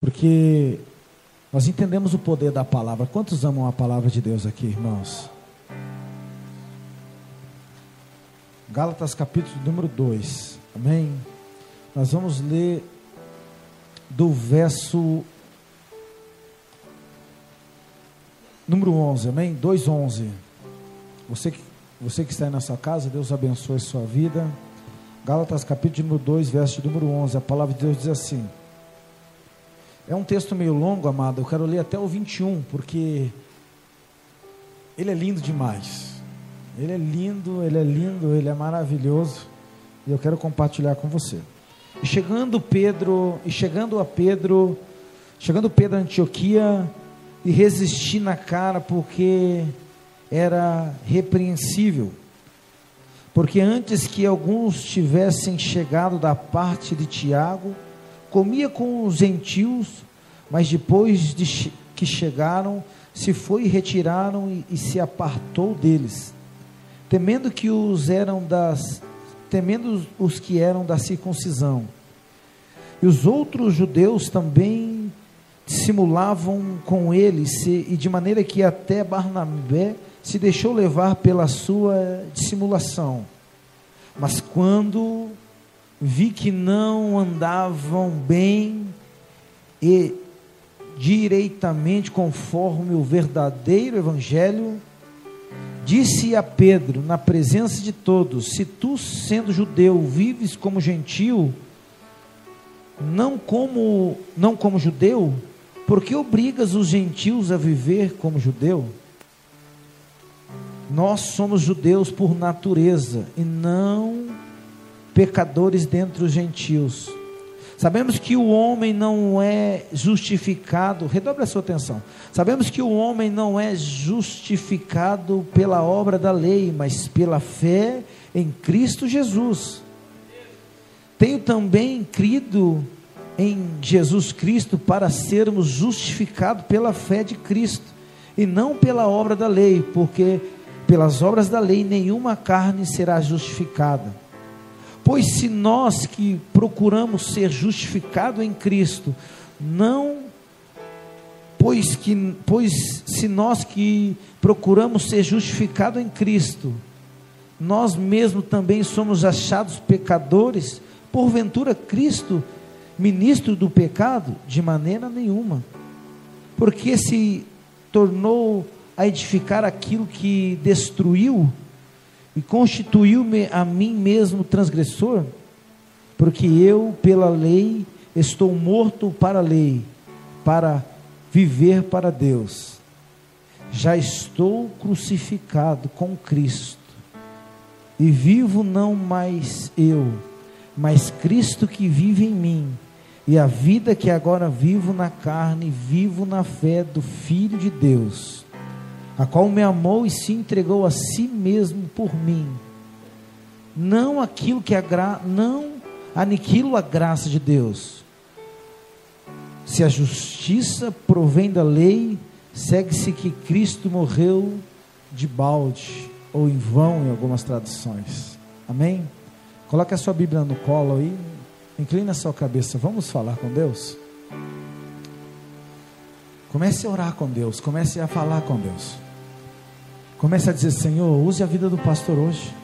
Porque nós entendemos o poder da palavra. Quantos amam a palavra de Deus aqui, irmãos? Gálatas capítulo número 2. Amém? Nós vamos ler do verso número 11. Amém? 2:11. Você que você que está aí na sua casa, Deus abençoe a sua vida. Gálatas capítulo número 2, verso número 11. A palavra de Deus diz assim: É um texto meio longo, amado. Eu quero ler até o 21, porque ele é lindo demais. Ele é lindo, ele é lindo, ele é maravilhoso. E eu quero compartilhar com você. E chegando Pedro, e chegando a Pedro, chegando Pedro a Antioquia, e resisti na cara porque era repreensível. Porque antes que alguns tivessem chegado da parte de Tiago, comia com os gentios, mas depois de que chegaram, se foi e retiraram e, e se apartou deles temendo que os eram das temendo os que eram da circuncisão. E os outros judeus também simulavam com eles, e de maneira que até Barnabé se deixou levar pela sua dissimulação. Mas quando vi que não andavam bem e direitamente conforme o verdadeiro evangelho, Disse a Pedro, na presença de todos: Se tu, sendo judeu, vives como gentil, não como não como judeu, por que obrigas os gentios a viver como judeu? Nós somos judeus por natureza e não pecadores dentre os gentios. Sabemos que o homem não é justificado, redobre a sua atenção. Sabemos que o homem não é justificado pela obra da lei, mas pela fé em Cristo Jesus. Tenho também crido em Jesus Cristo para sermos justificados pela fé de Cristo e não pela obra da lei, porque pelas obras da lei nenhuma carne será justificada. Pois se nós que procuramos ser justificados em Cristo, não pois que pois se nós que procuramos ser justificados em Cristo, nós mesmos também somos achados pecadores, porventura Cristo ministro do pecado de maneira nenhuma. Porque se tornou a edificar aquilo que destruiu, e constituiu-me a mim mesmo transgressor, porque eu, pela lei, estou morto para a lei, para viver para Deus. Já estou crucificado com Cristo, e vivo não mais eu, mas Cristo que vive em mim. E a vida que agora vivo na carne, vivo na fé do Filho de Deus a qual me amou e se entregou a si mesmo por mim. Não aquilo que a gra... não aniquilo a graça de Deus. Se a justiça provém da lei, segue-se que Cristo morreu de balde ou em vão em algumas traduções. Amém? Coloque a sua Bíblia no colo aí. Inclina a sua cabeça. Vamos falar com Deus. Comece a orar com Deus. Comece a falar com Deus. Comece a dizer: Senhor, use a vida do pastor hoje.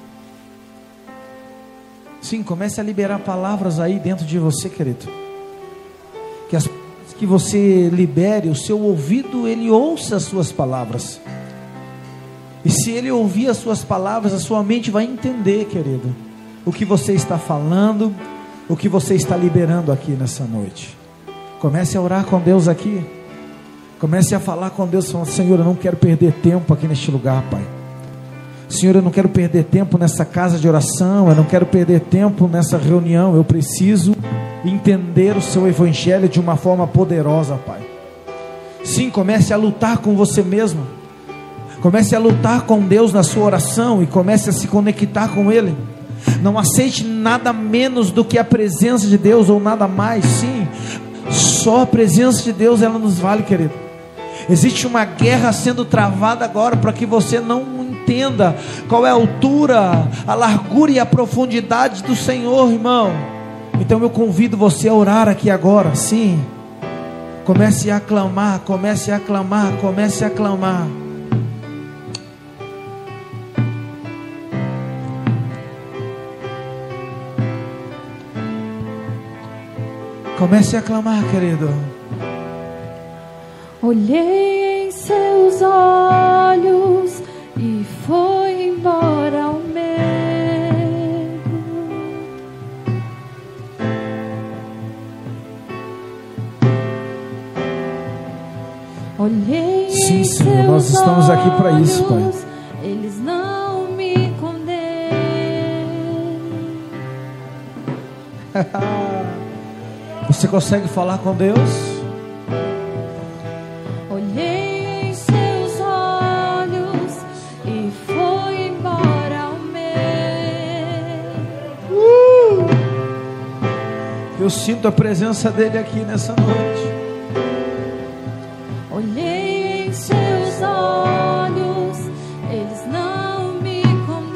Sim, comece a liberar palavras aí dentro de você, querido. Que, as, que você libere o seu ouvido, ele ouça as suas palavras. E se ele ouvir as suas palavras, a sua mente vai entender, querido, o que você está falando, o que você está liberando aqui nessa noite. Comece a orar com Deus aqui. Comece a falar com Deus, falando, Senhor, eu não quero perder tempo aqui neste lugar, Pai. Senhor, eu não quero perder tempo nessa casa de oração, eu não quero perder tempo nessa reunião, eu preciso entender o seu evangelho de uma forma poderosa, Pai. Sim, comece a lutar com você mesmo. Comece a lutar com Deus na sua oração e comece a se conectar com Ele. Não aceite nada menos do que a presença de Deus ou nada mais. Sim, só a presença de Deus ela nos vale, querido. Existe uma guerra sendo travada agora para que você não entenda qual é a altura, a largura e a profundidade do Senhor, irmão. Então eu convido você a orar aqui agora, sim. Comece a aclamar, comece a aclamar, comece a aclamar. Comece a clamar, querido. Olhei em seus olhos e foi embora o medo. Olhei Sim, em Senhor, seus nós estamos aqui para isso, Pai. Eles não me condenam. Você consegue falar com Deus? Eu sinto a presença dele aqui nessa noite. Olhei em seus olhos, eles não me condenam.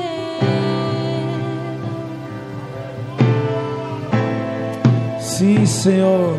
Sim, Senhor.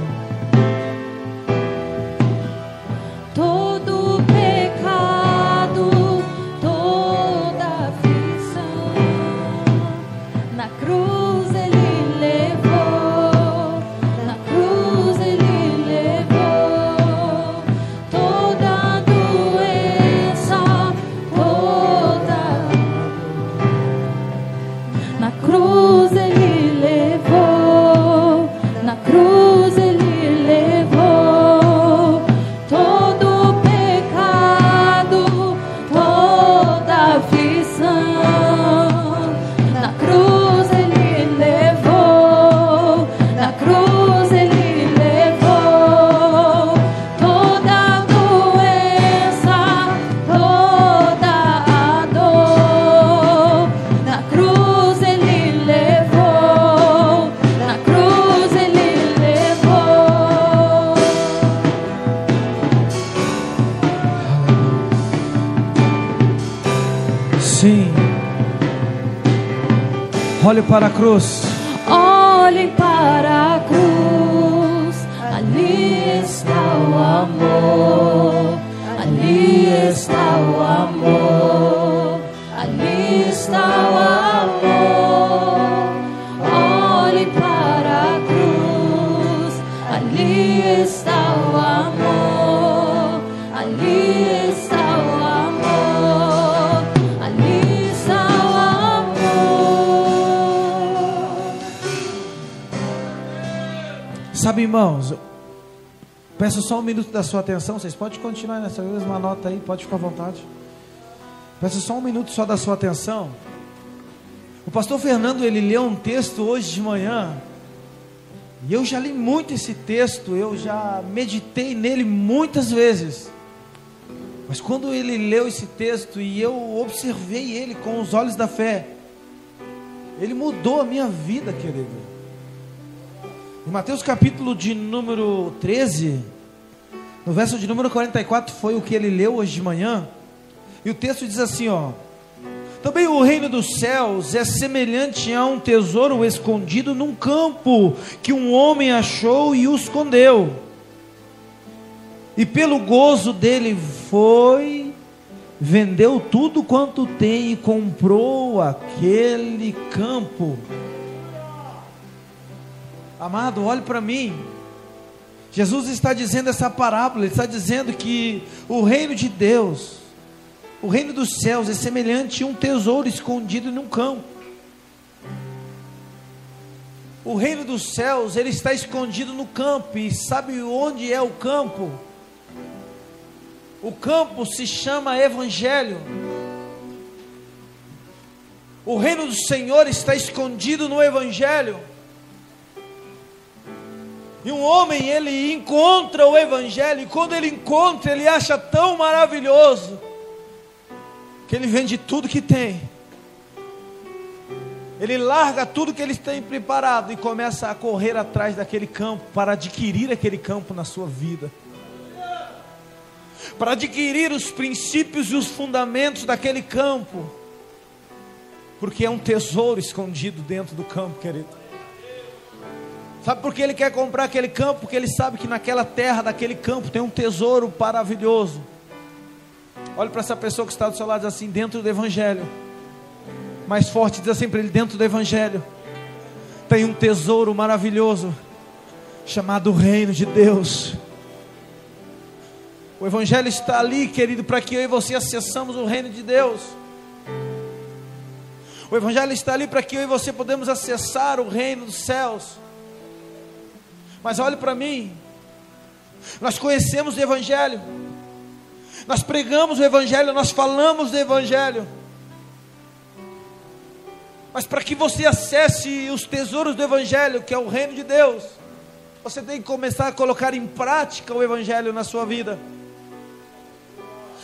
Irmãos, peço só um minuto da sua atenção. Vocês podem continuar nessa mesma nota aí, pode ficar à vontade. Peço só um minuto só da sua atenção. O pastor Fernando, ele leu um texto hoje de manhã. E eu já li muito esse texto, eu já meditei nele muitas vezes. Mas quando ele leu esse texto e eu observei ele com os olhos da fé, ele mudou a minha vida, querido. Em Mateus capítulo de número 13, no verso de número 44, foi o que ele leu hoje de manhã. E o texto diz assim, ó: Também o reino dos céus é semelhante a um tesouro escondido num campo que um homem achou e o escondeu. E pelo gozo dele foi vendeu tudo quanto tem e comprou aquele campo. Amado, olhe para mim. Jesus está dizendo essa parábola, ele está dizendo que o reino de Deus, o reino dos céus é semelhante a um tesouro escondido num campo. O reino dos céus, ele está escondido no campo, e sabe onde é o campo? O campo se chama Evangelho. O reino do Senhor está escondido no Evangelho. E um homem, ele encontra o Evangelho, e quando ele encontra, ele acha tão maravilhoso, que ele vende tudo que tem. Ele larga tudo que ele tem preparado e começa a correr atrás daquele campo, para adquirir aquele campo na sua vida. Para adquirir os princípios e os fundamentos daquele campo. Porque é um tesouro escondido dentro do campo, querido. Sabe por que ele quer comprar aquele campo? Porque ele sabe que naquela terra, daquele campo, tem um tesouro maravilhoso. Olhe para essa pessoa que está do seu lado diz assim, dentro do Evangelho. Mais forte, diz assim para ele, dentro do Evangelho. Tem um tesouro maravilhoso, chamado Reino de Deus. O Evangelho está ali, querido, para que eu e você acessamos o reino de Deus. O Evangelho está ali para que eu e você podemos acessar o reino dos céus. Mas olhe para mim, nós conhecemos o Evangelho, nós pregamos o Evangelho, nós falamos do Evangelho. Mas para que você acesse os tesouros do Evangelho, que é o reino de Deus, você tem que começar a colocar em prática o Evangelho na sua vida.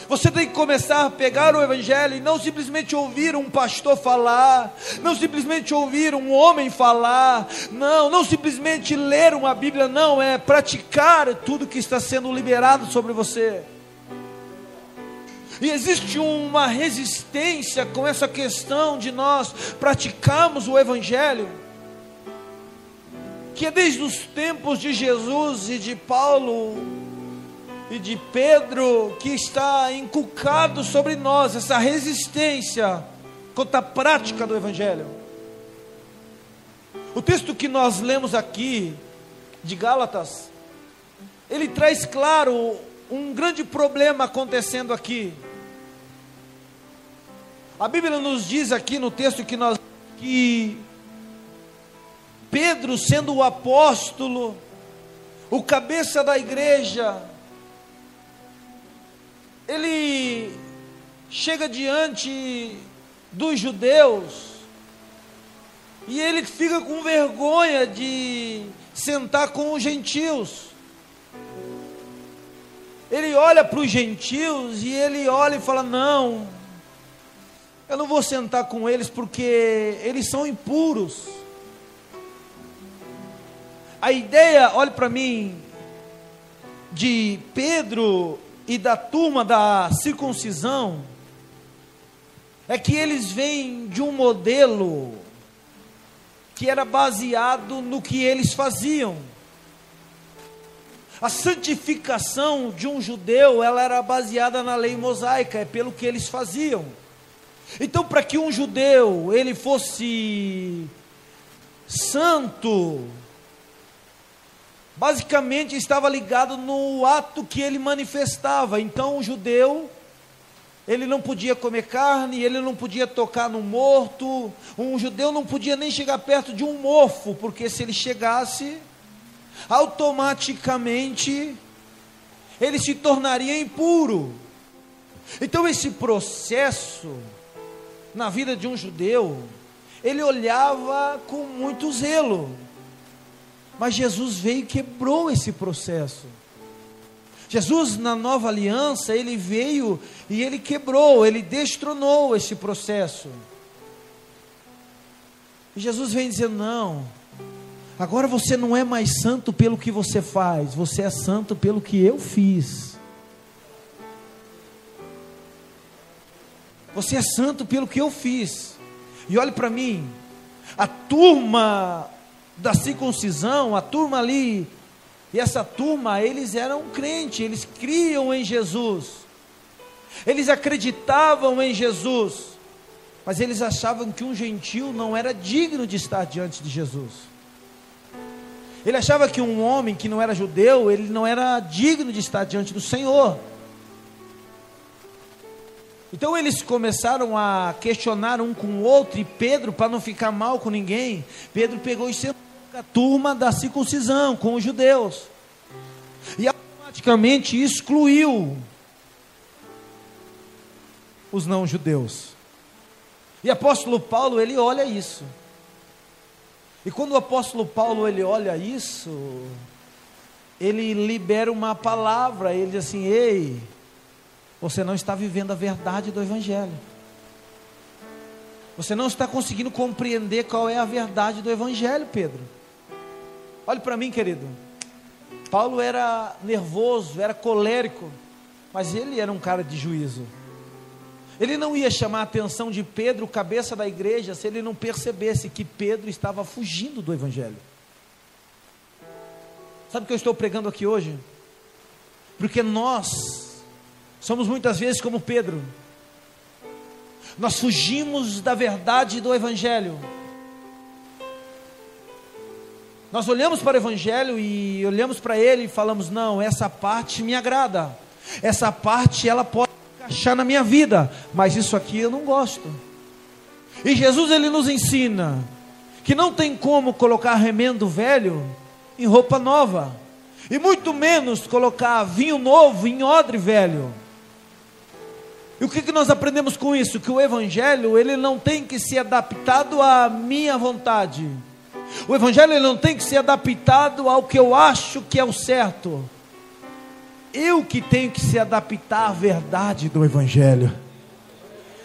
Você tem que começar a pegar o Evangelho e não simplesmente ouvir um pastor falar, não simplesmente ouvir um homem falar, não, não simplesmente ler uma Bíblia, não, é praticar tudo que está sendo liberado sobre você. E existe uma resistência com essa questão de nós praticarmos o Evangelho, que é desde os tempos de Jesus e de Paulo, e de Pedro que está inculcado sobre nós essa resistência contra a prática do Evangelho. O texto que nós lemos aqui, de Gálatas, ele traz claro um grande problema acontecendo aqui. A Bíblia nos diz aqui no texto que nós que Pedro, sendo o apóstolo, o cabeça da igreja, ele chega diante dos judeus e ele fica com vergonha de sentar com os gentios. Ele olha para os gentios e ele olha e fala: Não, eu não vou sentar com eles porque eles são impuros. A ideia, olhe para mim, de Pedro e da turma da circuncisão é que eles vêm de um modelo que era baseado no que eles faziam. A santificação de um judeu, ela era baseada na lei mosaica, é pelo que eles faziam. Então, para que um judeu ele fosse santo, basicamente estava ligado no ato que ele manifestava. Então o judeu, ele não podia comer carne, ele não podia tocar no morto, um judeu não podia nem chegar perto de um mofo, porque se ele chegasse, automaticamente ele se tornaria impuro. Então esse processo na vida de um judeu, ele olhava com muito zelo. Mas Jesus veio e quebrou esse processo. Jesus, na nova aliança, ele veio e ele quebrou, ele destronou esse processo. E Jesus vem dizendo: não, agora você não é mais santo pelo que você faz, você é santo pelo que eu fiz. Você é santo pelo que eu fiz. E olhe para mim, a turma da circuncisão, a turma ali, e essa turma, eles eram crentes, eles criam em Jesus, eles acreditavam em Jesus, mas eles achavam que um gentil não era digno de estar diante de Jesus. Ele achava que um homem que não era judeu, ele não era digno de estar diante do Senhor. Então eles começaram a questionar um com o outro, e Pedro, para não ficar mal com ninguém, Pedro pegou e sentou a turma da circuncisão com os judeus. E automaticamente excluiu os não judeus. E apóstolo Paulo, ele olha isso. E quando o apóstolo Paulo ele olha isso, ele libera uma palavra, ele diz assim: "Ei, você não está vivendo a verdade do evangelho. Você não está conseguindo compreender qual é a verdade do evangelho, Pedro. Olhe para mim, querido. Paulo era nervoso, era colérico, mas ele era um cara de juízo. Ele não ia chamar a atenção de Pedro, cabeça da igreja, se ele não percebesse que Pedro estava fugindo do Evangelho. Sabe o que eu estou pregando aqui hoje? Porque nós somos muitas vezes como Pedro. Nós fugimos da verdade do Evangelho. Nós olhamos para o Evangelho e olhamos para ele e falamos: não, essa parte me agrada, essa parte ela pode encaixar na minha vida, mas isso aqui eu não gosto. E Jesus ele nos ensina que não tem como colocar remendo velho em roupa nova, e muito menos colocar vinho novo em odre velho. E o que, que nós aprendemos com isso? Que o Evangelho ele não tem que ser adaptado à minha vontade. O Evangelho ele não tem que ser adaptado ao que eu acho que é o certo. Eu que tenho que se adaptar à verdade do Evangelho.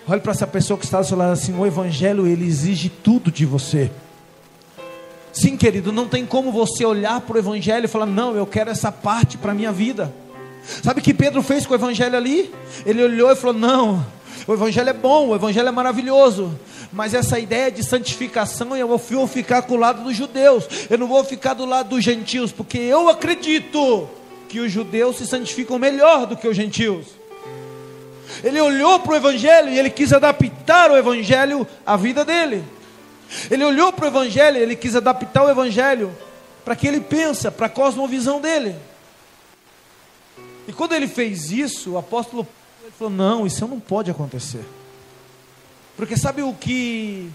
Olhe para essa pessoa que está do seu lado assim: o Evangelho ele exige tudo de você. Sim, querido, não tem como você olhar para o Evangelho e falar: não, eu quero essa parte para a minha vida. Sabe o que Pedro fez com o Evangelho ali? Ele olhou e falou: não, o Evangelho é bom, o Evangelho é maravilhoso, mas essa ideia de santificação eu vou ficar com o lado dos judeus, eu não vou ficar do lado dos gentios, porque eu acredito que os judeus se santificam melhor do que os gentios. Ele olhou para o Evangelho e ele quis adaptar o Evangelho à vida dele. Ele olhou para o Evangelho e ele quis adaptar o Evangelho para que ele pensa, para a cosmovisão dele. E quando ele fez isso, o apóstolo Paulo falou: Não, isso não pode acontecer. Porque sabe o que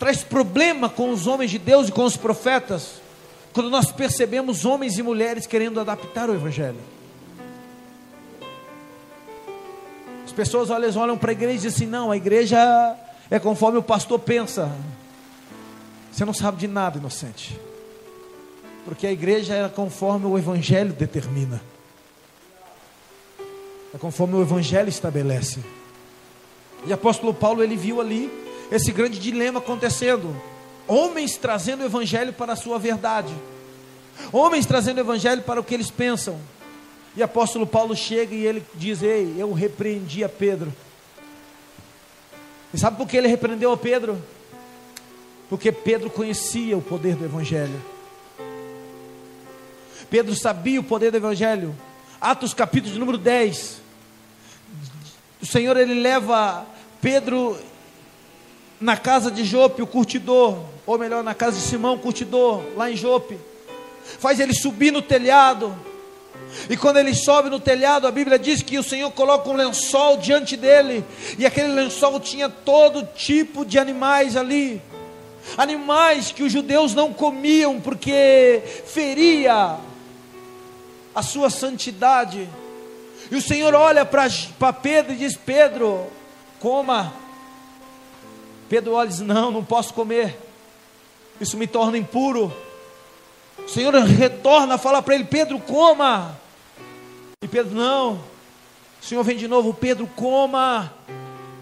traz problema com os homens de Deus e com os profetas? Quando nós percebemos homens e mulheres querendo adaptar o Evangelho. pessoas olham, olham para a igreja e dizem assim: não, a igreja é conforme o pastor pensa. Você não sabe de nada, inocente. Porque a igreja é conforme o evangelho determina. É conforme o evangelho estabelece. E apóstolo Paulo ele viu ali esse grande dilema acontecendo. Homens trazendo o evangelho para a sua verdade. Homens trazendo o evangelho para o que eles pensam. E apóstolo Paulo chega e ele diz: Ei, eu repreendi a Pedro. E sabe por que ele repreendeu a Pedro? Porque Pedro conhecia o poder do Evangelho. Pedro sabia o poder do Evangelho. Atos capítulo de número 10. O Senhor ele leva Pedro na casa de Jope, o curtidor, ou melhor, na casa de Simão, o curtidor, lá em Jope. Faz ele subir no telhado e quando ele sobe no telhado, a Bíblia diz que o Senhor coloca um lençol diante dele, e aquele lençol tinha todo tipo de animais ali. Animais que os judeus não comiam porque feria a sua santidade. E o Senhor olha para Pedro e diz: Pedro, coma. Pedro olha e diz: Não, não posso comer, isso me torna impuro. O Senhor retorna, fala para ele: Pedro, coma. E Pedro, não. O Senhor vem de novo: Pedro, coma.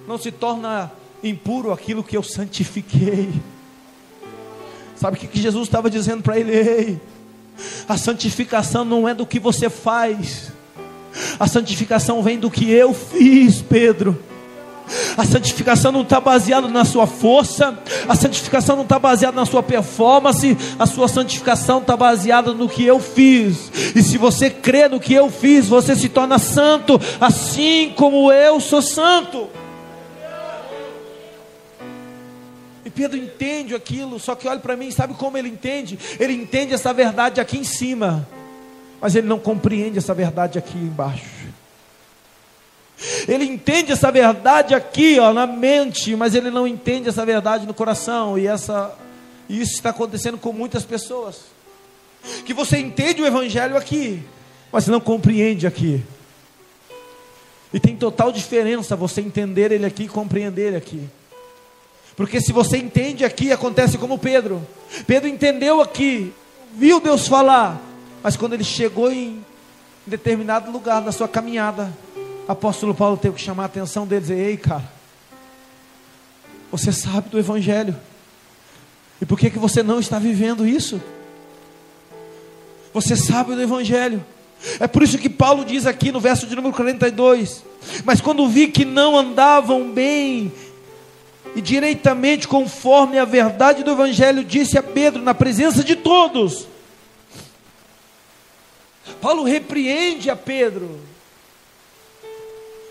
Não se torna impuro aquilo que eu santifiquei. Sabe o que Jesus estava dizendo para ele? Ei, a santificação não é do que você faz, a santificação vem do que eu fiz, Pedro. A santificação não está baseada na sua força, a santificação não está baseada na sua performance, a sua santificação está baseada no que eu fiz. E se você crê no que eu fiz, você se torna santo, assim como eu sou santo. Pedro entende aquilo, só que olha para mim, sabe como ele entende? Ele entende essa verdade aqui em cima, mas ele não compreende essa verdade aqui embaixo. Ele entende essa verdade aqui, ó, na mente, mas ele não entende essa verdade no coração. E essa, isso está acontecendo com muitas pessoas. Que você entende o evangelho aqui, mas não compreende aqui. E tem total diferença você entender ele aqui e compreender ele aqui. Porque se você entende aqui, acontece como Pedro. Pedro entendeu aqui, viu Deus falar, mas quando ele chegou em determinado lugar da sua caminhada, apóstolo Paulo teve que chamar a atenção deles e dizer: Ei, cara, você sabe do Evangelho, e por que, que você não está vivendo isso? Você sabe do Evangelho, é por isso que Paulo diz aqui no verso de número 42: Mas quando vi que não andavam bem e direitamente conforme a verdade do Evangelho, disse a Pedro, na presença de todos. Paulo repreende a Pedro,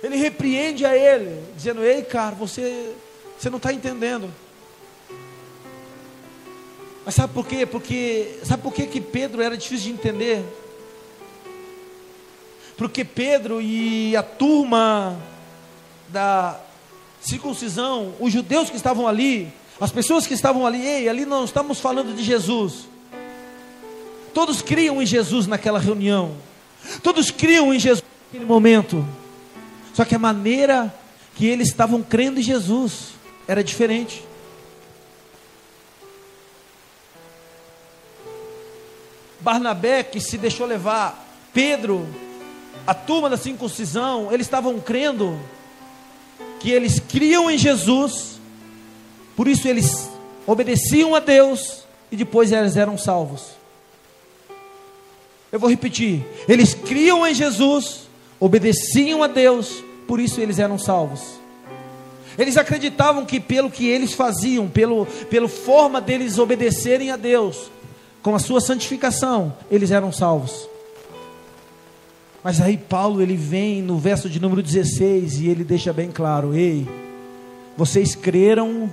ele repreende a ele, dizendo: Ei, cara, você, você não está entendendo. Mas sabe por quê? Porque sabe por quê que Pedro era difícil de entender? Porque Pedro e a turma da circuncisão, os judeus que estavam ali, as pessoas que estavam ali, ei, ali não estamos falando de Jesus. Todos criam em Jesus naquela reunião. Todos criam em Jesus naquele momento. Só que a maneira que eles estavam crendo em Jesus era diferente. Barnabé que se deixou levar, Pedro, a turma da circuncisão, eles estavam crendo que eles criam em Jesus, por isso eles obedeciam a Deus e depois eles eram salvos. Eu vou repetir: eles criam em Jesus, obedeciam a Deus, por isso eles eram salvos. Eles acreditavam que pelo que eles faziam, pelo, pela forma deles obedecerem a Deus, com a sua santificação, eles eram salvos. Mas aí Paulo ele vem no verso de número 16 e ele deixa bem claro: ei, vocês creram,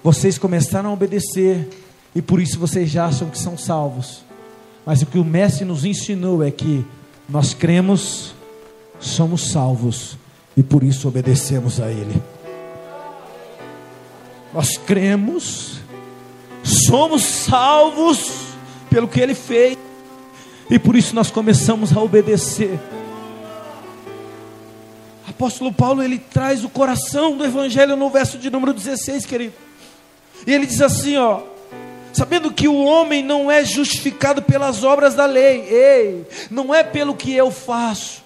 vocês começaram a obedecer e por isso vocês já acham que são salvos. Mas o que o mestre nos ensinou é que nós cremos, somos salvos e por isso obedecemos a ele. Nós cremos, somos salvos pelo que ele fez e por isso nós começamos a obedecer. Apóstolo Paulo, ele traz o coração do evangelho no verso de número 16, querido. E ele diz assim, ó: Sabendo que o homem não é justificado pelas obras da lei, ei, não é pelo que eu faço,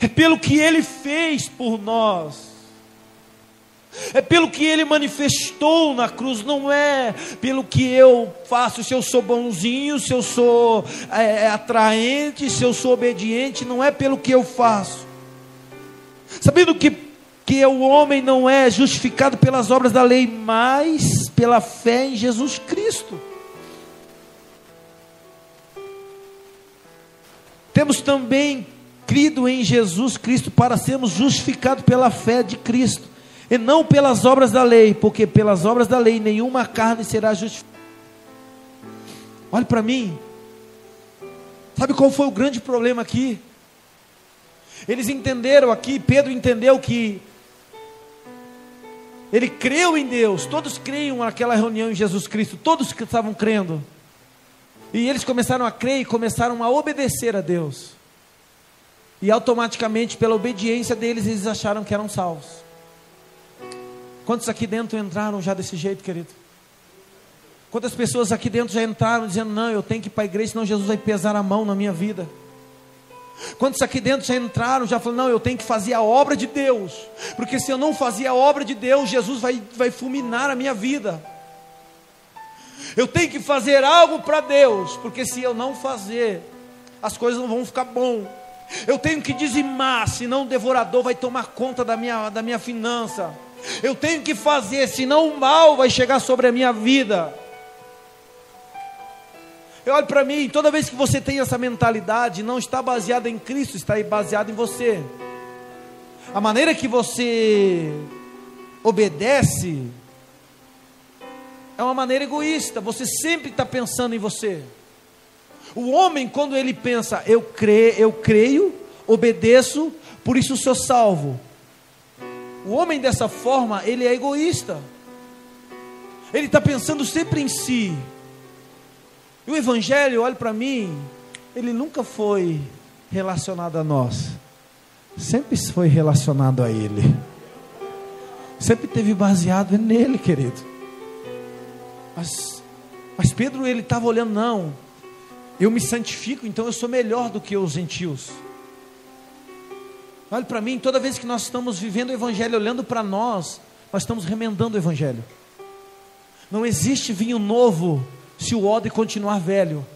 é pelo que ele fez por nós é pelo que ele manifestou na cruz, não é pelo que eu faço, se eu sou bonzinho, se eu sou é, é, atraente, se eu sou obediente, não é pelo que eu faço. Sabendo que, que o homem não é justificado pelas obras da lei, mas pela fé em Jesus Cristo. Temos também crido em Jesus Cristo para sermos justificados pela fé de Cristo e não pelas obras da lei, porque pelas obras da lei nenhuma carne será justificada. Olhe para mim. Sabe qual foi o grande problema aqui? Eles entenderam aqui, Pedro entendeu que ele creu em Deus, todos creiam naquela reunião em Jesus Cristo, todos que estavam crendo. E eles começaram a crer e começaram a obedecer a Deus. E automaticamente, pela obediência deles, eles acharam que eram salvos. Quantos aqui dentro entraram já desse jeito, querido? Quantas pessoas aqui dentro já entraram dizendo: Não, eu tenho que ir para a igreja, senão Jesus vai pesar a mão na minha vida? Quantos aqui dentro já entraram, já falaram: Não, eu tenho que fazer a obra de Deus, porque se eu não fazer a obra de Deus, Jesus vai, vai fulminar a minha vida. Eu tenho que fazer algo para Deus, porque se eu não fazer, as coisas não vão ficar bom. Eu tenho que dizimar, senão o devorador vai tomar conta da minha, da minha finança. Eu tenho que fazer, senão o mal vai chegar sobre a minha vida. Eu olho para mim, toda vez que você tem essa mentalidade, não está baseada em Cristo, está baseada em você. A maneira que você obedece é uma maneira egoísta, você sempre está pensando em você. O homem, quando ele pensa, eu creio, eu creio, obedeço, por isso sou salvo. O homem dessa forma, ele é egoísta. Ele está pensando sempre em si. E o Evangelho, olhe para mim, ele nunca foi relacionado a nós. Sempre foi relacionado a Ele. Sempre teve baseado nele, querido. Mas, mas Pedro, ele estava olhando, não. Eu me santifico, então eu sou melhor do que os gentios. Olhe para mim, toda vez que nós estamos vivendo o Evangelho, olhando para nós, nós estamos remendando o Evangelho. Não existe vinho novo se o odre continuar velho.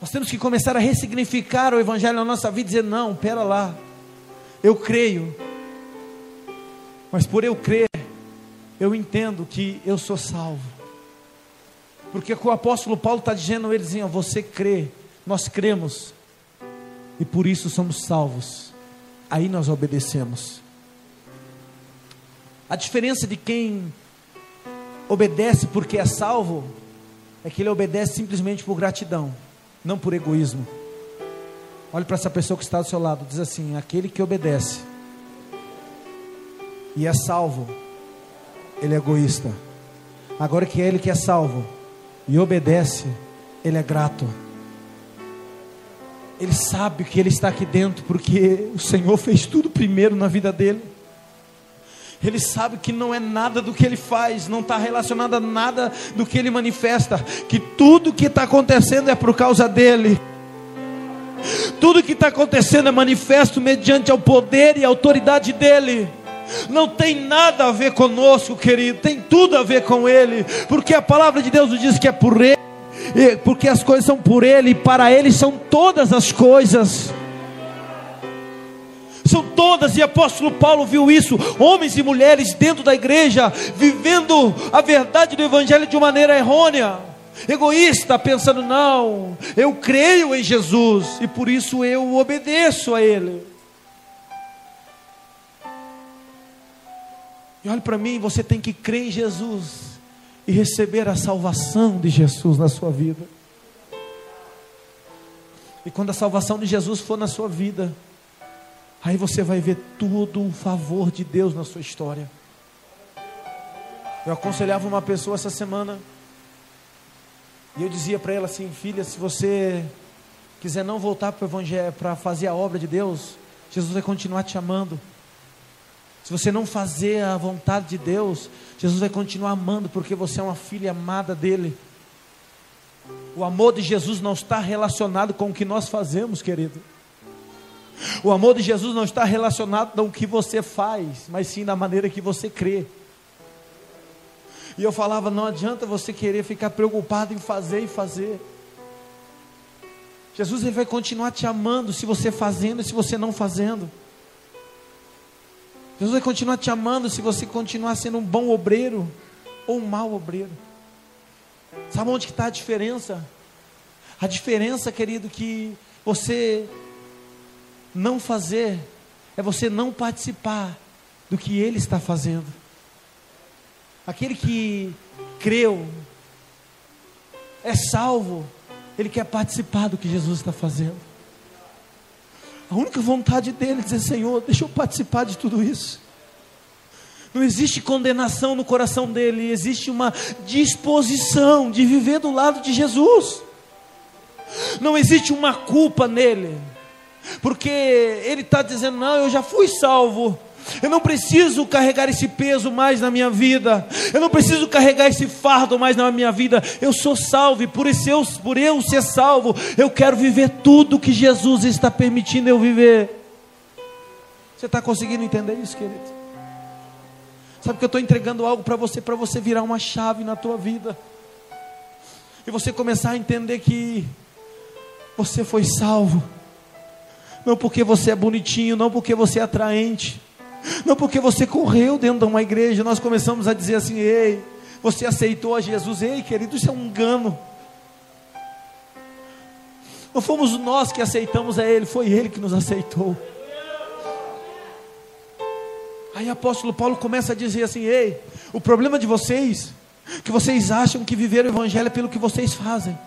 Nós temos que começar a ressignificar o Evangelho na nossa vida e dizer: não, pera lá, eu creio, Mas por eu crer, eu entendo que eu sou salvo. Porque o apóstolo Paulo está dizendo, ele dizendo, você crê, nós cremos, e por isso somos salvos. Aí nós obedecemos. A diferença de quem obedece porque é salvo é que ele obedece simplesmente por gratidão, não por egoísmo. Olhe para essa pessoa que está do seu lado, diz assim: aquele que obedece e é salvo, ele é egoísta. Agora que é ele que é salvo e obedece, ele é grato. Ele sabe que ele está aqui dentro porque o Senhor fez tudo primeiro na vida dele. Ele sabe que não é nada do que ele faz, não está relacionado a nada do que ele manifesta, que tudo que está acontecendo é por causa dele. Tudo que está acontecendo é manifesto mediante o poder e a autoridade dele. Não tem nada a ver conosco, querido, tem tudo a ver com ele, porque a palavra de Deus nos diz que é por ele, porque as coisas são por ele e para ele são todas as coisas são todas, e apóstolo Paulo viu isso, homens e mulheres dentro da igreja, vivendo a verdade do Evangelho de maneira errônea, egoísta, pensando, não, eu creio em Jesus, e por isso eu obedeço a Ele. E olhe para mim, você tem que crer em Jesus e receber a salvação de Jesus na sua vida. E quando a salvação de Jesus for na sua vida, Aí você vai ver tudo o favor de Deus na sua história. Eu aconselhava uma pessoa essa semana e eu dizia para ela assim, filha, se você quiser não voltar para o evangelho para fazer a obra de Deus, Jesus vai continuar te amando. Se você não fazer a vontade de Deus, Jesus vai continuar amando porque você é uma filha amada dele. O amor de Jesus não está relacionado com o que nós fazemos, querido. O amor de Jesus não está relacionado com o que você faz, mas sim na maneira que você crê. E eu falava: não adianta você querer ficar preocupado em fazer e fazer. Jesus ele vai continuar te amando se você fazendo e se você não fazendo. Jesus vai continuar te amando se você continuar sendo um bom obreiro ou um mau obreiro. Sabe onde está a diferença? A diferença, querido, que você não fazer é você não participar do que ele está fazendo. Aquele que creu, é salvo, ele quer participar do que Jesus está fazendo. A única vontade dele é dizer: Senhor, deixa eu participar de tudo isso. Não existe condenação no coração dele, existe uma disposição de viver do lado de Jesus. Não existe uma culpa nele porque ele está dizendo: não, eu já fui salvo. Eu não preciso carregar esse peso mais na minha vida. Eu não preciso carregar esse fardo mais na minha vida. Eu sou salvo e por isso eu, por eu ser salvo, eu quero viver tudo que Jesus está permitindo eu viver. Você está conseguindo entender isso, querido? Sabe que eu estou entregando algo para você, para você virar uma chave na tua vida. E você começar a entender que você foi salvo não porque você é bonitinho, não porque você é atraente, não porque você correu dentro de uma igreja. Nós começamos a dizer assim: ei, você aceitou a Jesus, ei, querido, isso é um engano. Não fomos nós que aceitamos a Ele, foi Ele que nos aceitou. Aí o apóstolo Paulo começa a dizer assim: ei, o problema de vocês, que vocês acham que viver o Evangelho é pelo que vocês fazem.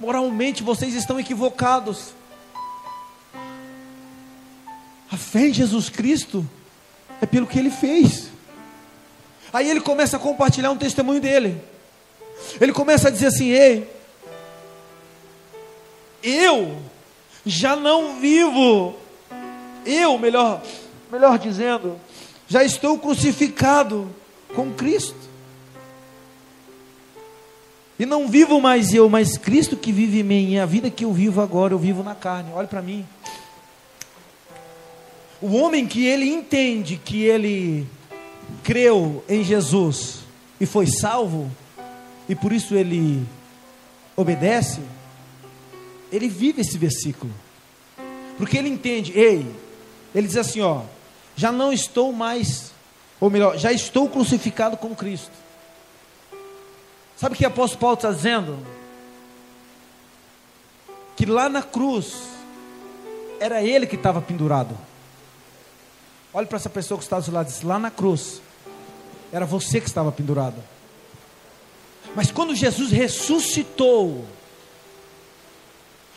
Moralmente vocês estão equivocados. A fé em Jesus Cristo é pelo que ele fez. Aí ele começa a compartilhar um testemunho dele. Ele começa a dizer assim: Ei, eu já não vivo, eu, melhor, melhor dizendo, já estou crucificado com Cristo. E não vivo mais eu, mas Cristo que vive em mim. E a vida que eu vivo agora, eu vivo na carne. Olha para mim. O homem que ele entende que ele creu em Jesus e foi salvo, e por isso ele obedece, ele vive esse versículo. Porque ele entende, ei, ele diz assim, ó, já não estou mais, ou melhor, já estou crucificado com Cristo. Sabe o que o apóstolo Paulo está dizendo? Que lá na cruz, era ele que estava pendurado. Olhe para essa pessoa que está do seu lado e diz: lá na cruz, era você que estava pendurado. Mas quando Jesus ressuscitou,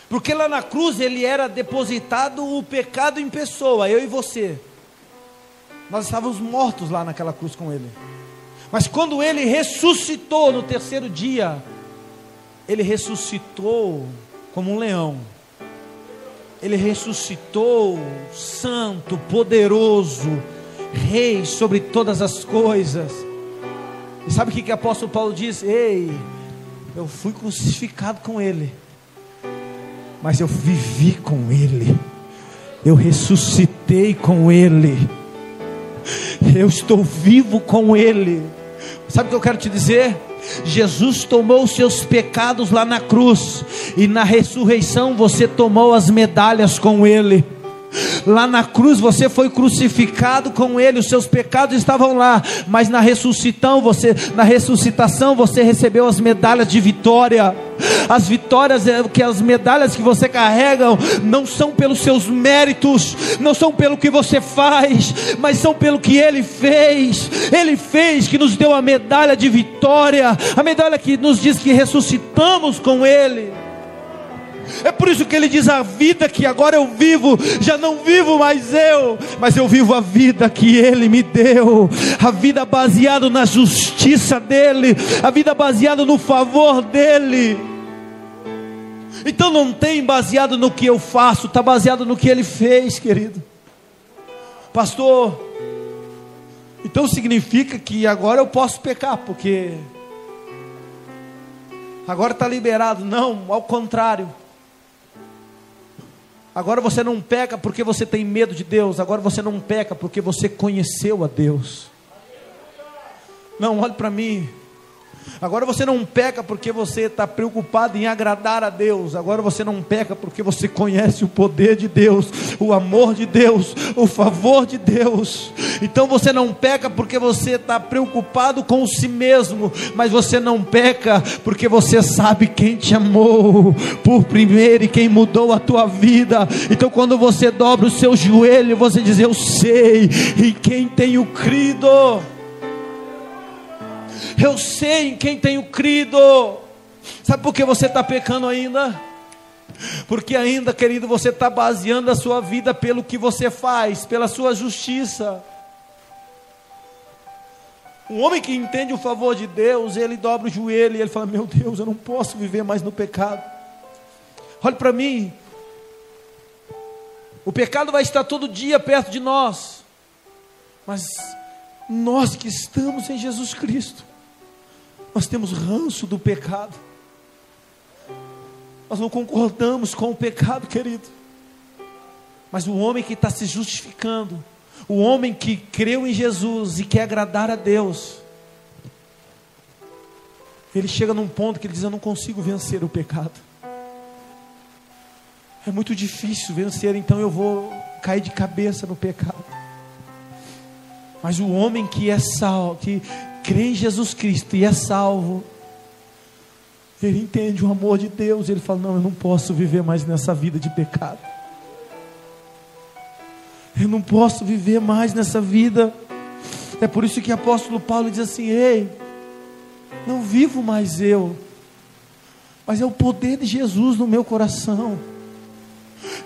porque lá na cruz ele era depositado o pecado em pessoa, eu e você. Nós estávamos mortos lá naquela cruz com ele. Mas quando ele ressuscitou no terceiro dia, ele ressuscitou como um leão. Ele ressuscitou santo, poderoso, rei sobre todas as coisas. E sabe o que, que o apóstolo Paulo diz? Ei, eu fui crucificado com ele, mas eu vivi com ele, eu ressuscitei com ele, eu estou vivo com ele. Sabe o que eu quero te dizer? Jesus tomou os seus pecados lá na cruz, e na ressurreição você tomou as medalhas com ele. Lá na cruz você foi crucificado com ele, os seus pecados estavam lá, mas na ressuscitação você, na ressuscitação você recebeu as medalhas de vitória. As vitórias é, que as medalhas que você carrega não são pelos seus méritos, não são pelo que você faz, mas são pelo que ele fez. Ele fez que nos deu a medalha de vitória, a medalha que nos diz que ressuscitamos com ele. É por isso que ele diz: a vida que agora eu vivo, já não vivo mais eu, mas eu vivo a vida que ele me deu, a vida baseada na justiça dele, a vida baseada no favor dele. Então não tem baseado no que eu faço, está baseado no que ele fez, querido. Pastor, então significa que agora eu posso pecar, porque agora está liberado. Não, ao contrário. Agora você não peca porque você tem medo de Deus. Agora você não peca porque você conheceu a Deus. Não, olhe para mim. Agora você não peca porque você está preocupado em agradar a Deus. Agora você não peca porque você conhece o poder de Deus, o amor de Deus, o favor de Deus. Então você não peca porque você está preocupado com si mesmo, mas você não peca porque você sabe quem te amou por primeiro e quem mudou a tua vida. Então quando você dobra o seu joelho, você diz: Eu sei em quem tenho crido. Eu sei em quem tenho crido. Sabe por que você está pecando ainda? Porque ainda, querido, você está baseando a sua vida pelo que você faz, pela sua justiça. Um homem que entende o favor de Deus, ele dobra o joelho e ele fala: Meu Deus, eu não posso viver mais no pecado. Olhe para mim. O pecado vai estar todo dia perto de nós, mas nós que estamos em Jesus Cristo, nós temos ranço do pecado. Nós não concordamos com o pecado, querido. Mas o homem que está se justificando, o homem que creu em Jesus e quer agradar a Deus, ele chega num ponto que ele diz: Eu não consigo vencer o pecado. É muito difícil vencer, então eu vou cair de cabeça no pecado. Mas o homem que é sal, que crê em Jesus Cristo e é salvo, ele entende o amor de Deus, ele fala: Não, eu não posso viver mais nessa vida de pecado. Eu não posso viver mais nessa vida. É por isso que o apóstolo Paulo diz assim: Ei, não vivo mais eu, mas é o poder de Jesus no meu coração,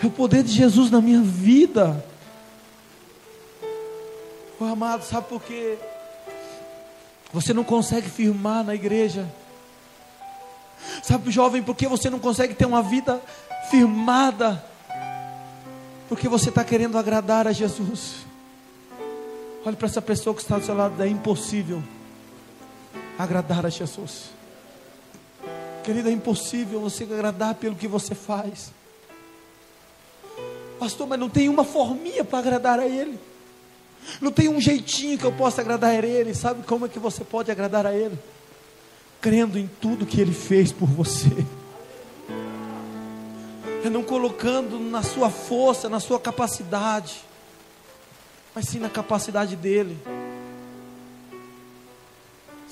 é o poder de Jesus na minha vida. Oh, amado, sabe por quê? Você não consegue firmar na igreja. Sabe, jovem, por que você não consegue ter uma vida firmada? Porque você está querendo agradar a Jesus. Olhe para essa pessoa que está do seu lado, é impossível agradar a Jesus. Querido, é impossível você agradar pelo que você faz. Pastor, mas não tem uma forminha para agradar a Ele. Não tem um jeitinho que eu possa agradar a Ele. Sabe como é que você pode agradar a Ele? Crendo em tudo que Ele fez por você. É não colocando na sua força, na sua capacidade. mas sim na capacidade dele.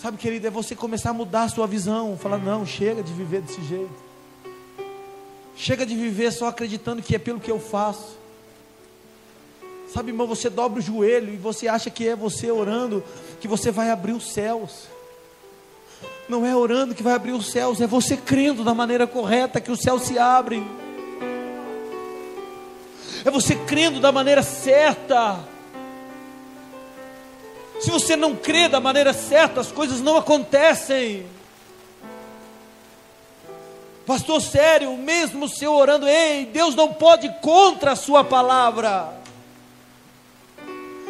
Sabe, querido, é você começar a mudar a sua visão, falar: não, chega de viver desse jeito. Chega de viver só acreditando que é pelo que eu faço. Sabe, irmão, você dobra o joelho e você acha que é você orando que você vai abrir os céus. Não é orando que vai abrir os céus, é você crendo da maneira correta que os céus se abrem. É você crendo da maneira certa. Se você não crê da maneira certa, as coisas não acontecem. Pastor, sério, mesmo o Senhor orando, ei, Deus não pode contra a sua palavra.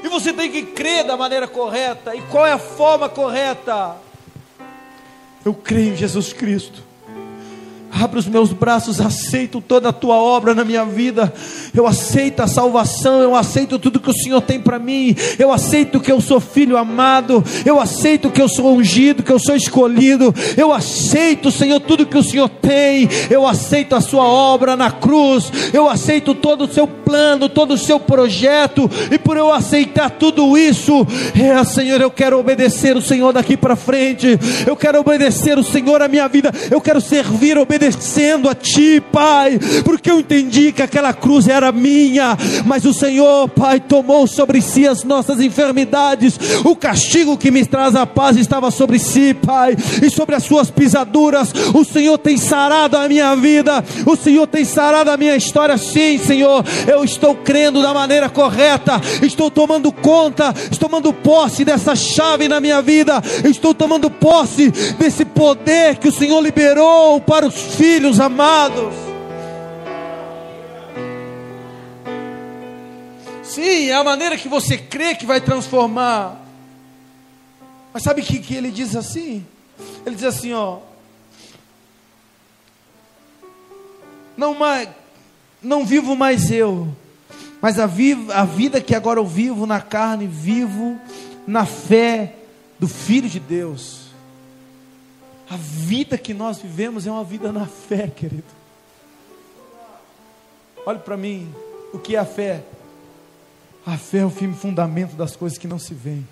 E você tem que crer da maneira correta. E qual é a forma correta? Eu creio em Jesus Cristo. Abra os meus braços, aceito toda a tua obra na minha vida. Eu aceito a salvação, eu aceito tudo que o Senhor tem para mim. Eu aceito que eu sou filho amado. Eu aceito que eu sou ungido, que eu sou escolhido. Eu aceito, Senhor, tudo que o Senhor tem. Eu aceito a sua obra na cruz. Eu aceito todo o seu plano, todo o seu projeto. E por eu aceitar tudo isso, é, Senhor, eu quero obedecer o Senhor daqui para frente. Eu quero obedecer o Senhor a minha vida. Eu quero servir, obedecendo a Ti, Pai, porque eu entendi que aquela cruz era minha, mas o Senhor, Pai, tomou sobre si as nossas enfermidades, o castigo que me traz a paz estava sobre si, Pai, e sobre as Suas pisaduras, o Senhor tem sarado a minha vida, o Senhor tem sarado a minha história, sim, Senhor, eu estou crendo da maneira correta, estou tomando conta, estou tomando posse dessa chave na minha vida, estou tomando posse desse poder que o Senhor liberou para os filhos amados. Sim, é a maneira que você crê que vai transformar. Mas sabe o que, que ele diz assim? Ele diz assim, ó. Não, mais, não vivo mais eu, mas a, a vida que agora eu vivo na carne, vivo na fé do Filho de Deus a vida que nós vivemos é uma vida na fé, querido. Olhe para mim, o que é a fé? A fé é o firme fundamento das coisas que não se veem,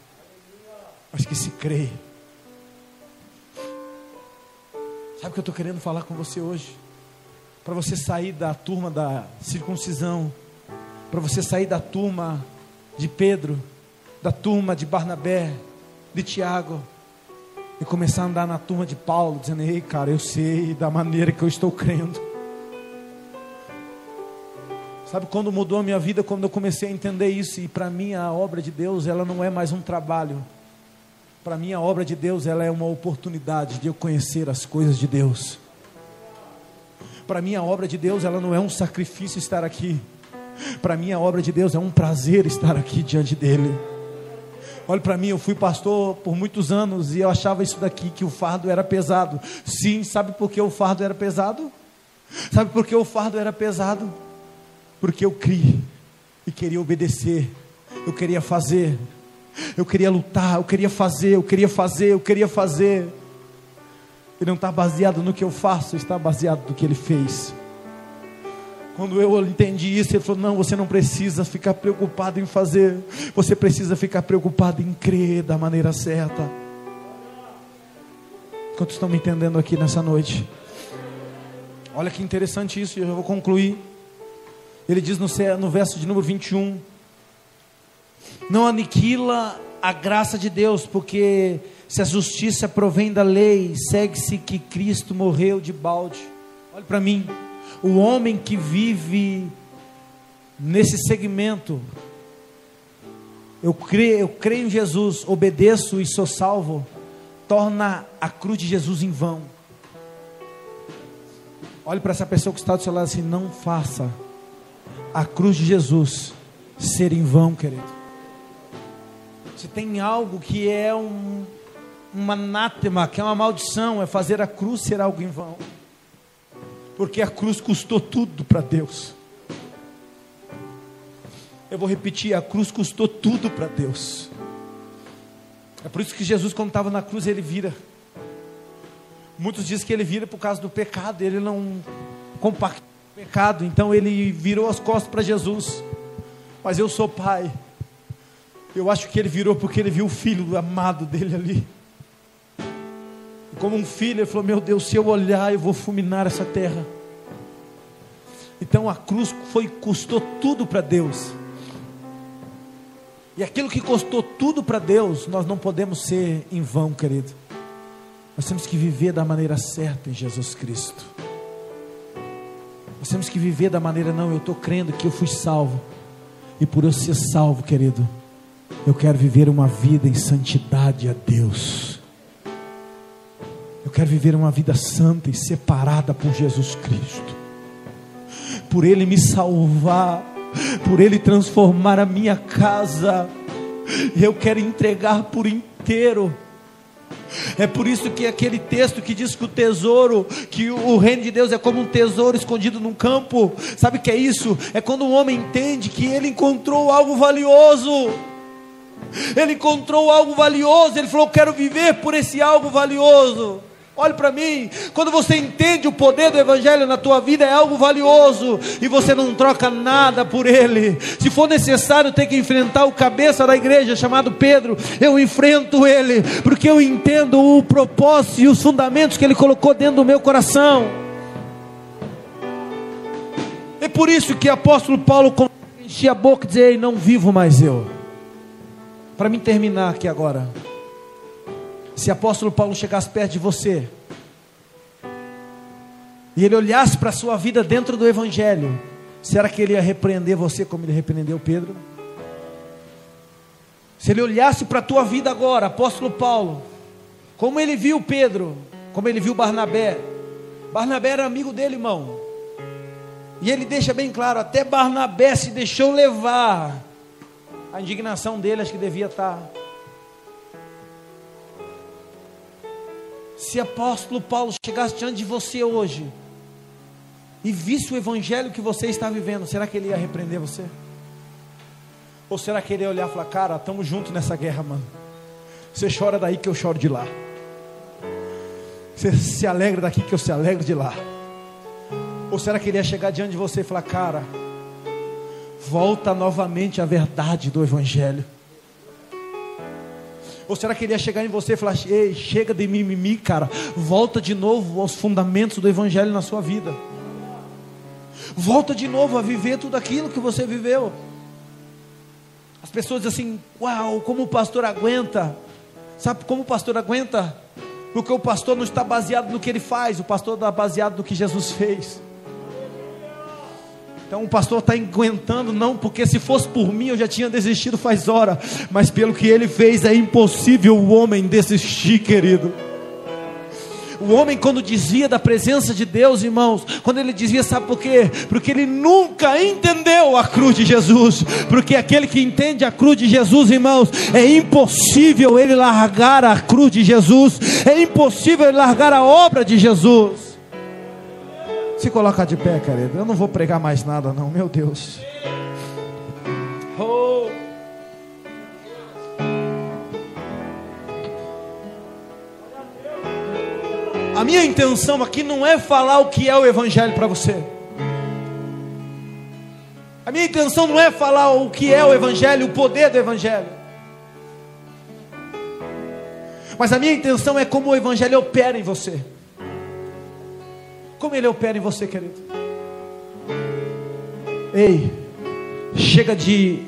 mas que se crê. Sabe o que eu estou querendo falar com você hoje? Para você sair da turma da circuncisão, para você sair da turma de Pedro, da turma de Barnabé, de Tiago, e começar a andar na turma de Paulo, dizendo: Ei, cara, eu sei da maneira que eu estou crendo. Sabe quando mudou a minha vida? Quando eu comecei a entender isso. E para mim, a obra de Deus, ela não é mais um trabalho. Para mim, a obra de Deus, ela é uma oportunidade de eu conhecer as coisas de Deus. Para mim, a obra de Deus, ela não é um sacrifício estar aqui. Para mim, a obra de Deus é um prazer estar aqui diante dEle. Olha para mim, eu fui pastor por muitos anos e eu achava isso daqui, que o fardo era pesado. Sim, sabe por que o fardo era pesado? Sabe por que o fardo era pesado? Porque eu criei e queria obedecer, eu queria fazer, eu queria lutar, eu queria fazer, eu queria fazer, eu queria fazer. E não está baseado no que eu faço, está baseado no que ele fez. Quando eu entendi isso, ele falou: Não, você não precisa ficar preocupado em fazer, você precisa ficar preocupado em crer da maneira certa. Quantos estão me entendendo aqui nessa noite? Olha que interessante isso, e eu vou concluir. Ele diz no, no verso de número 21: Não aniquila a graça de Deus, porque se a justiça provém da lei, segue-se que Cristo morreu de balde. Olhe para mim o homem que vive nesse segmento, eu creio, eu creio em Jesus, obedeço e sou salvo, torna a cruz de Jesus em vão. Olhe para essa pessoa que está do seu lado assim: não faça a cruz de Jesus ser em vão, querido. Se tem algo que é um, um anátema, que é uma maldição, é fazer a cruz ser algo em vão porque a cruz custou tudo para Deus. Eu vou repetir: a cruz custou tudo para Deus. É por isso que Jesus, quando estava na cruz, ele vira. Muitos dizem que ele vira por causa do pecado, ele não compactou o pecado, então ele virou as costas para Jesus. Mas eu sou pai, Eu acho que ele virou porque ele viu o filho amado dele ali. Como um filho, ele falou: Meu Deus, se eu olhar, eu vou fulminar essa terra. Então a cruz foi custou tudo para Deus. E aquilo que custou tudo para Deus, nós não podemos ser em vão, querido. Nós temos que viver da maneira certa em Jesus Cristo. Nós temos que viver da maneira, não, eu estou crendo que eu fui salvo. E por eu ser salvo, querido, eu quero viver uma vida em santidade a Deus. Eu quero viver uma vida santa e separada por Jesus Cristo. Por Ele me salvar, por Ele transformar a minha casa. Eu quero entregar por inteiro é por isso que aquele texto que diz que o tesouro, que o reino de Deus é como um tesouro escondido num campo, sabe o que é isso? É quando um homem entende que ele encontrou algo valioso. Ele encontrou algo valioso, ele falou: Quero viver por esse algo valioso. Olhe para mim, quando você entende o poder do Evangelho na tua vida, é algo valioso e você não troca nada por ele. Se for necessário ter que enfrentar o cabeça da igreja chamado Pedro, eu enfrento ele, porque eu entendo o propósito e os fundamentos que ele colocou dentro do meu coração. É por isso que o apóstolo Paulo enchia a boca e dizia: Não vivo mais eu. Para mim terminar aqui agora. Se apóstolo Paulo chegasse perto de você e ele olhasse para a sua vida dentro do Evangelho, será que ele ia repreender você como ele repreendeu Pedro? Se ele olhasse para a tua vida agora, apóstolo Paulo, como ele viu Pedro, como ele viu Barnabé, Barnabé era amigo dele, irmão. E ele deixa bem claro, até Barnabé se deixou levar. A indignação dele acho que devia estar Se apóstolo Paulo chegasse diante de você hoje e visse o evangelho que você está vivendo, será que ele ia repreender você? Ou será que ele ia olhar e falar, cara, estamos juntos nessa guerra, mano. Você chora daí que eu choro de lá. Você se alegra daqui que eu se alegro de lá. Ou será que ele ia chegar diante de você e falar, cara, volta novamente à verdade do Evangelho. Ou será que ele ia chegar em você e falar: Ei, chega de mimimi, cara, volta de novo aos fundamentos do Evangelho na sua vida. Volta de novo a viver tudo aquilo que você viveu. As pessoas dizem assim: Uau, como o pastor aguenta. Sabe como o pastor aguenta? Porque o pastor não está baseado no que ele faz, o pastor está baseado no que Jesus fez. Então o pastor está aguentando, não, porque se fosse por mim eu já tinha desistido faz hora, mas pelo que ele fez é impossível o homem desistir, querido. O homem, quando desvia da presença de Deus, irmãos, quando ele desvia, sabe por quê? Porque ele nunca entendeu a cruz de Jesus. Porque aquele que entende a cruz de Jesus, irmãos, é impossível ele largar a cruz de Jesus, é impossível ele largar a obra de Jesus. Se coloca de pé, querido. Eu não vou pregar mais nada, não, meu Deus. A minha intenção aqui não é falar o que é o Evangelho para você. A minha intenção não é falar o que é o Evangelho, o poder do Evangelho. Mas a minha intenção é como o Evangelho opera em você. Como ele opera em você, querido? Ei, chega de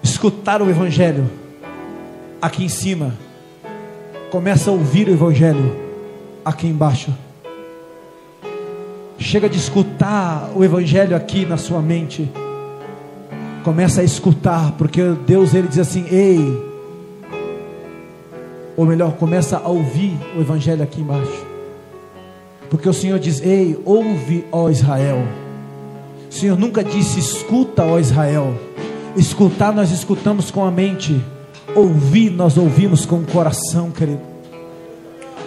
escutar o Evangelho aqui em cima, começa a ouvir o Evangelho aqui embaixo. Chega de escutar o Evangelho aqui na sua mente, começa a escutar, porque Deus ele diz assim: Ei, ou melhor, começa a ouvir o Evangelho aqui embaixo. Porque o Senhor diz: Ei, ouve, ó Israel. O Senhor nunca disse: escuta, ó Israel. Escutar, nós escutamos com a mente. Ouvir, nós ouvimos com o coração, querido.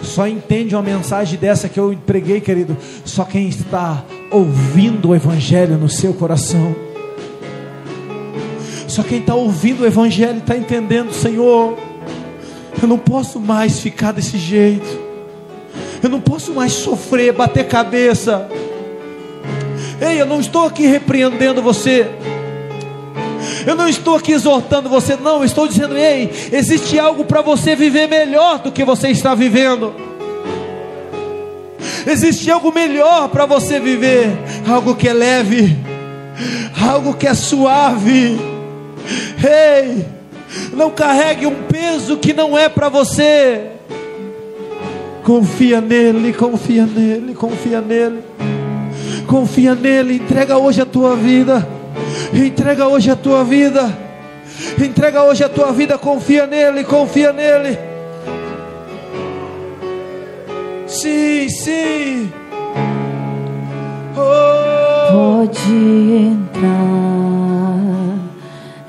Só entende uma mensagem dessa que eu preguei, querido. Só quem está ouvindo o Evangelho no seu coração. Só quem está ouvindo o Evangelho está entendendo, Senhor. Eu não posso mais ficar desse jeito. Eu não posso mais sofrer, bater cabeça. Ei, eu não estou aqui repreendendo você. Eu não estou aqui exortando você, não. Eu estou dizendo, ei, existe algo para você viver melhor do que você está vivendo. Existe algo melhor para você viver, algo que é leve, algo que é suave. Ei, não carregue um peso que não é para você. Confia nele, confia nele, confia nele. Confia nele, entrega hoje a tua vida. Entrega hoje a tua vida. Entrega hoje a tua vida, confia nele, confia nele. Sim, sim. Oh. Pode entrar,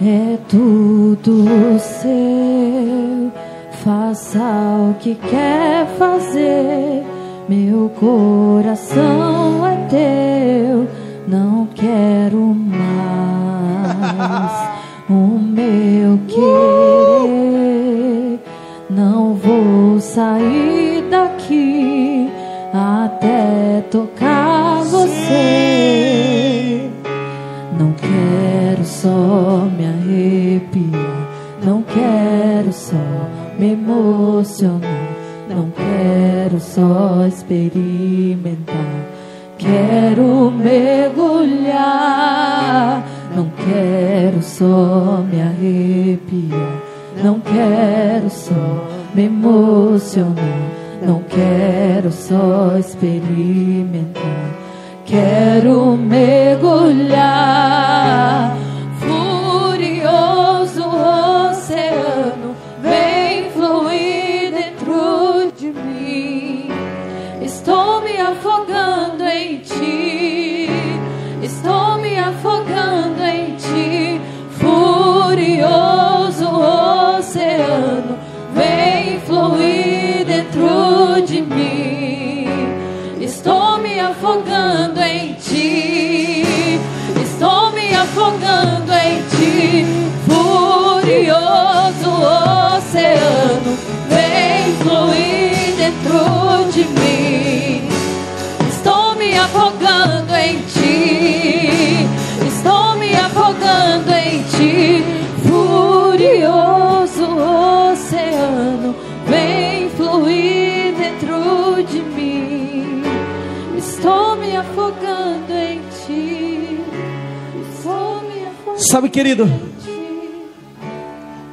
é tudo seu. Faça o que quer fazer. Meu coração é teu, não quero mais o meu querer. Não vou sair daqui até tocar só me arrepiar, não quero só me emocionar, não quero só experimentar. Quero mergulhar, não quero só me arrepiar, não quero só me emocionar, não quero só experimentar. Quero mergulhar, afogando em ti, estou me afogando em ti, furioso oceano, vem fluir dentro de mim. Estou me afogando em ti, Sabe, querido,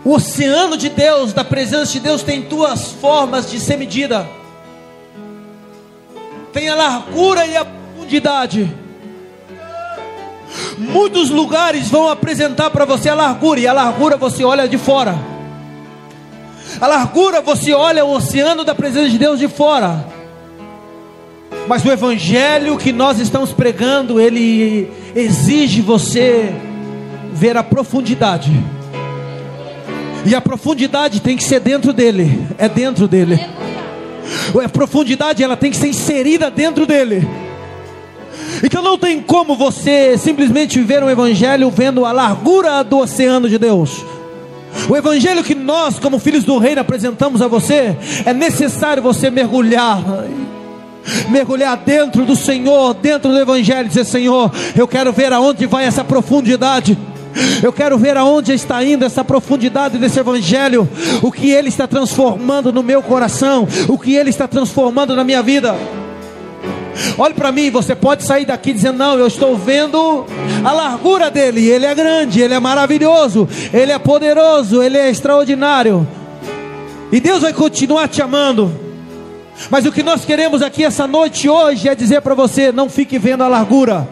o oceano de Deus, da presença de Deus, tem duas formas de ser medida: tem a largura e a profundidade. Muitos lugares vão apresentar para você a largura, e a largura você olha de fora. A largura você olha o oceano da presença de Deus de fora. Mas o evangelho que nós estamos pregando, ele exige você ver a profundidade. E a profundidade tem que ser dentro dele, é dentro dele. A profundidade ela tem que ser inserida dentro dele. Então não tem como você simplesmente viver um evangelho vendo a largura do oceano de Deus. O evangelho que nós, como filhos do reino, apresentamos a você, é necessário você mergulhar mergulhar dentro do Senhor, dentro do Evangelho, dizer: Senhor, eu quero ver aonde vai essa profundidade. Eu quero ver aonde está indo essa profundidade desse Evangelho, o que Ele está transformando no meu coração, o que Ele está transformando na minha vida. Olhe para mim, você pode sair daqui dizendo: Não, eu estou vendo a largura dele. Ele é grande, ele é maravilhoso, ele é poderoso, ele é extraordinário. E Deus vai continuar te amando. Mas o que nós queremos aqui essa noite hoje é dizer para você: não fique vendo a largura,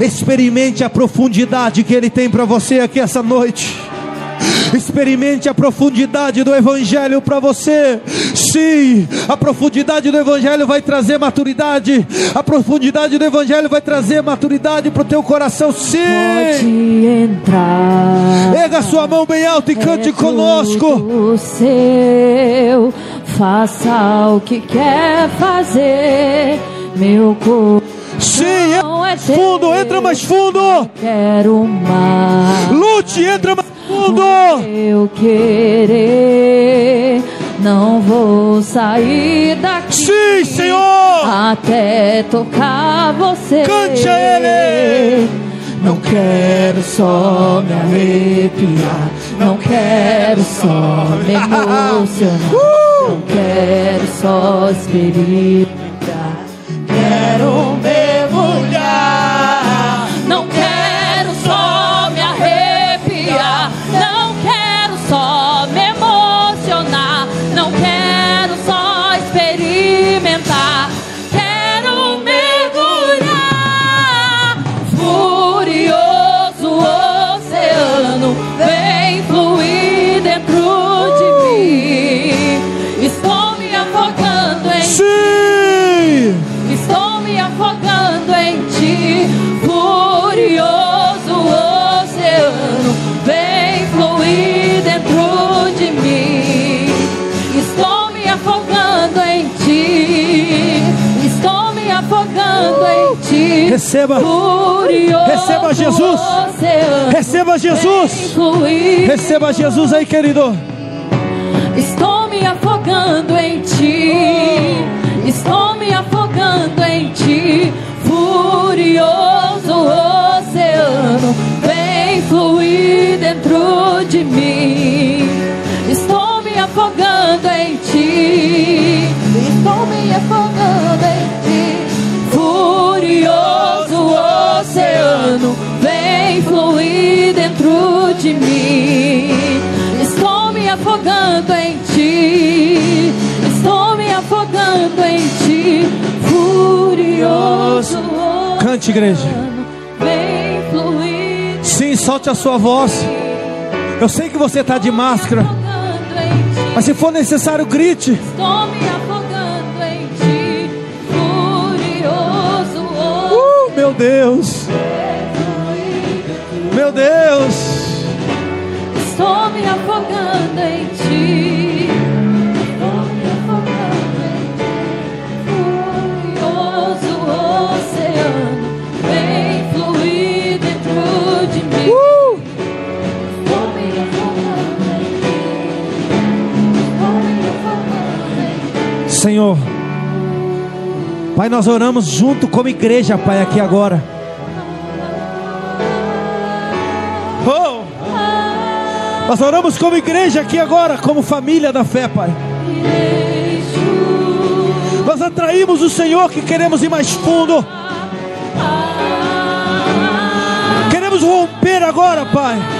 experimente a profundidade que Ele tem para você aqui essa noite. Experimente a profundidade do Evangelho para você. Sim, a profundidade do Evangelho vai trazer maturidade. A profundidade do Evangelho vai trazer maturidade para o teu coração. Sim, Pode entrar. erga sua mão bem alta e cante É conosco. tudo seu, faça o que quer fazer. Meu coração Sim, é mais fundo, teu. Entra mais fundo. Quero mais. Lute, entra mais fundo. Eu querer, não vou sair daqui. Sim, Senhor. Até tocar você. Cante a Ele. Não quero só me arrepiar. Não quero só me emocionar. Não quero só experimentar. Quero mergulhar. Receba. Receba Jesus. Receba Jesus. Receba Jesus aí, querido. Estou me afogando em ti. Estou me afogando em ti. Furioso oceano, vem fluir dentro de mim. Igreja. Sim, solte a sua voz. Eu sei que você está de máscara, mas se for necessário, grite. Estou me afogando em ti. Furioso. Uh, meu Deus. Meu Deus. Estou me afogando em ti. Senhor. Pai, nós oramos junto como igreja, Pai, aqui agora. Oh! Nós oramos como igreja aqui agora, como família da fé, Pai. Nós atraímos o Senhor que queremos ir mais fundo. Queremos romper agora, Pai.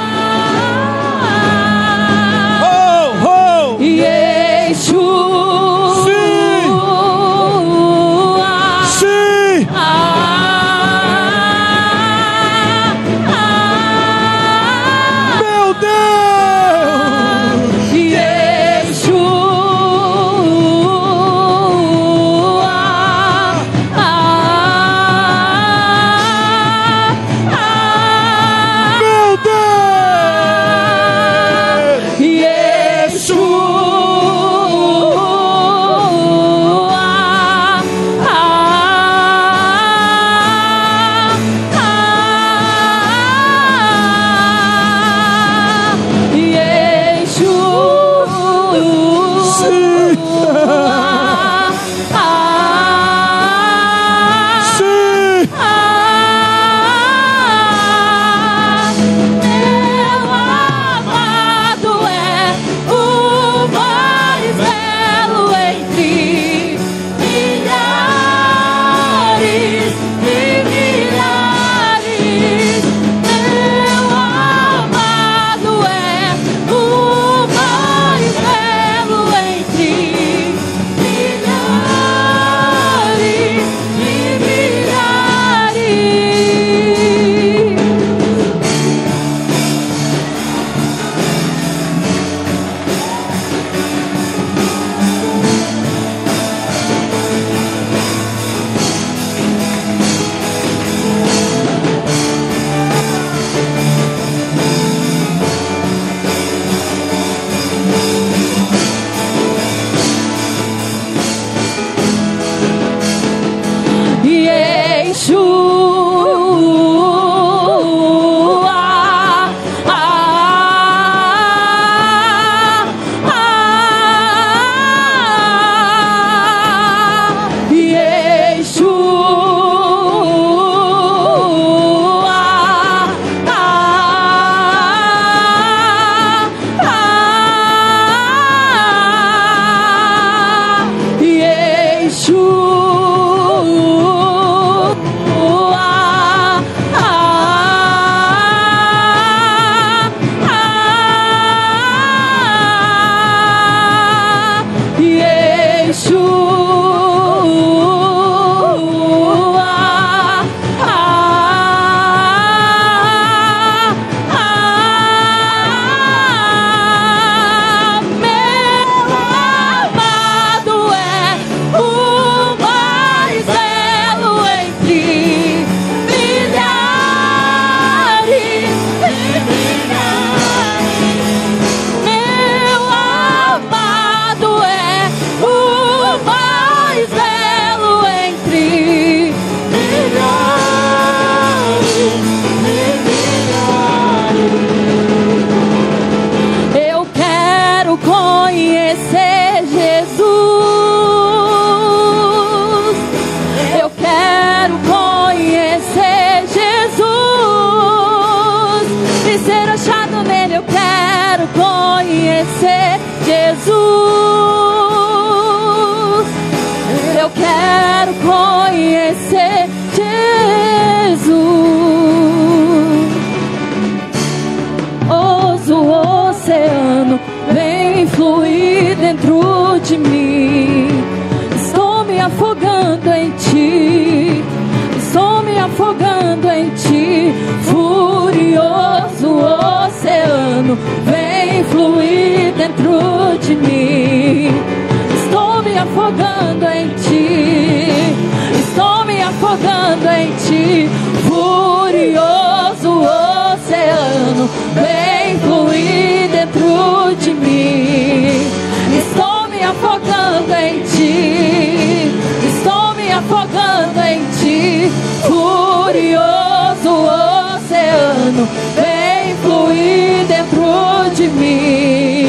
De mim.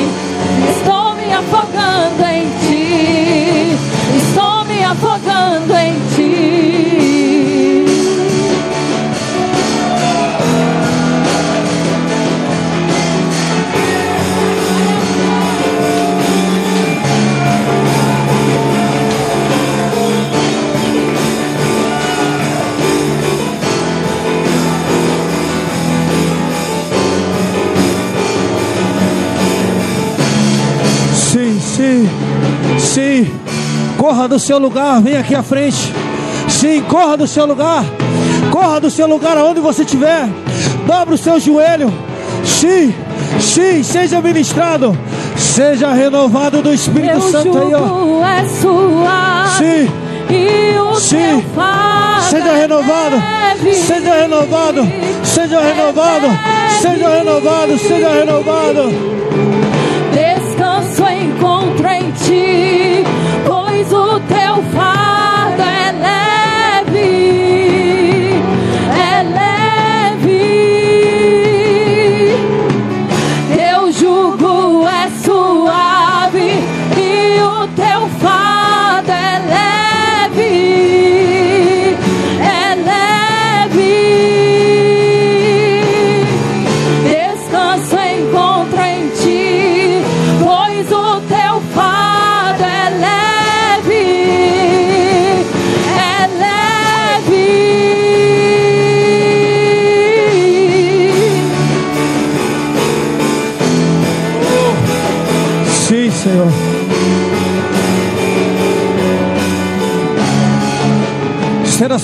Estou me afogando Corra do seu lugar, vem aqui à frente. Sim, corra do seu lugar. Corra do seu lugar aonde você estiver. Dobra o seu joelho. Sim, sim, seja ministrado. Seja renovado do Espírito Meu Santo aí, ó. é suave Sim, e o Sim. seja é renovado. leve. Seja renovado. Seja renovado. Seja renovado. Seja renovado. Descanso encontro em ti, o teu fardo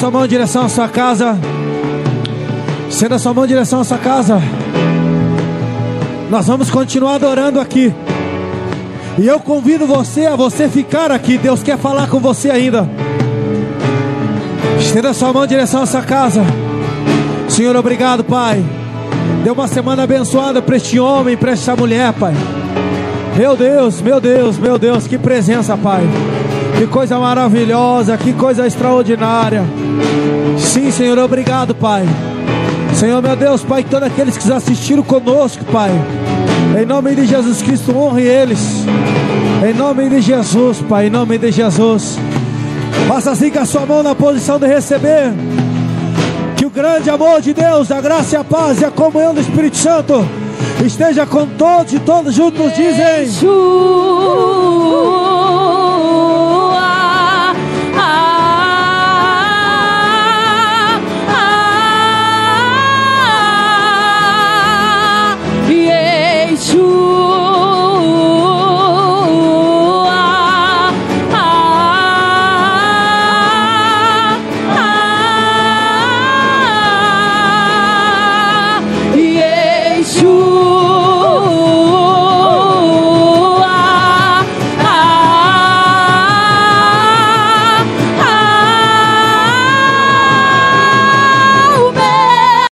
sua mão em direção à sua casa. Estenda sua mão em direção à sua casa. Nós vamos continuar adorando aqui. E eu convido você a você ficar aqui. Deus quer falar com você ainda. Estenda sua mão em direção à sua casa. Senhor, obrigado, Pai. Dê uma semana abençoada para este homem, para esta mulher, Pai. Meu Deus, meu Deus, meu Deus, que presença, Pai. Que coisa maravilhosa, que coisa extraordinária. Sim, Senhor, obrigado, Pai. Senhor, meu Deus, Pai, todos aqueles que assistiram conosco, Pai. Em nome de Jesus Cristo, honre eles. Em nome de Jesus, Pai, em nome de Jesus. Faça assim com a sua mão na posição de receber. Que o grande amor de Deus, a graça e a paz e a comunhão do Espírito Santo esteja com todos e todos juntos dizem. Ju